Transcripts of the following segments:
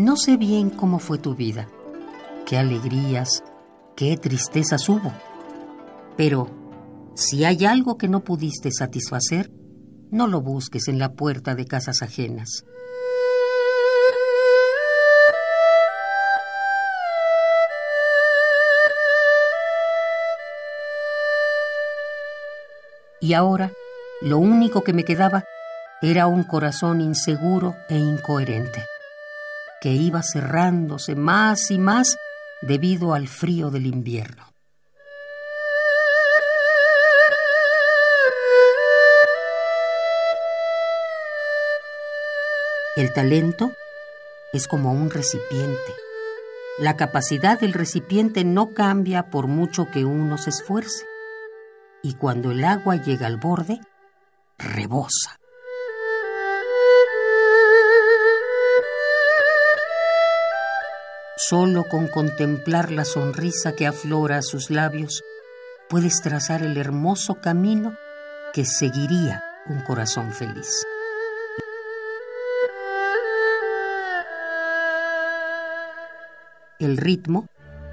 No sé bien cómo fue tu vida, qué alegrías, qué tristezas hubo, pero si hay algo que no pudiste satisfacer, no lo busques en la puerta de casas ajenas. Y ahora, lo único que me quedaba era un corazón inseguro e incoherente, que iba cerrándose más y más debido al frío del invierno. El talento es como un recipiente. La capacidad del recipiente no cambia por mucho que uno se esfuerce. Y cuando el agua llega al borde, rebosa. Solo con contemplar la sonrisa que aflora a sus labios, puedes trazar el hermoso camino que seguiría un corazón feliz. El ritmo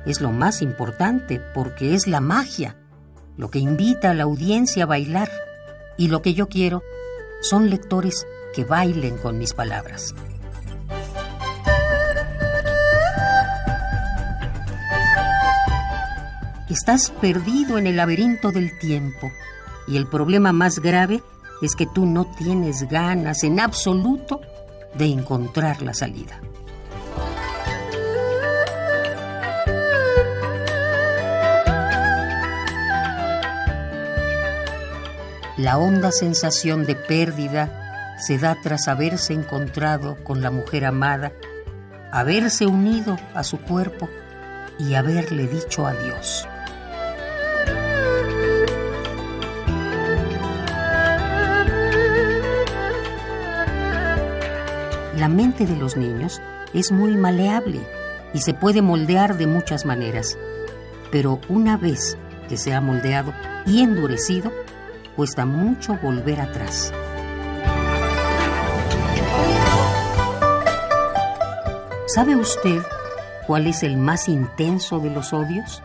es lo más importante porque es la magia, lo que invita a la audiencia a bailar. Y lo que yo quiero son lectores que bailen con mis palabras. Estás perdido en el laberinto del tiempo y el problema más grave es que tú no tienes ganas en absoluto de encontrar la salida. La honda sensación de pérdida se da tras haberse encontrado con la mujer amada, haberse unido a su cuerpo y haberle dicho adiós. La mente de los niños es muy maleable y se puede moldear de muchas maneras, pero una vez que se ha moldeado y endurecido, cuesta mucho volver atrás. ¿Sabe usted cuál es el más intenso de los odios?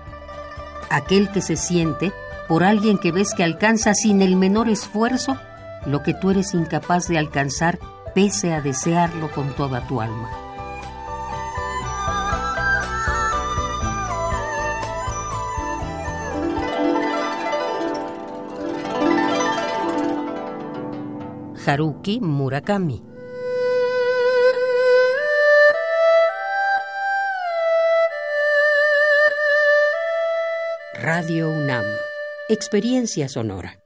Aquel que se siente por alguien que ves que alcanza sin el menor esfuerzo lo que tú eres incapaz de alcanzar pese a desearlo con toda tu alma. Haruki Murakami. Radio UNAM. Experiencia Sonora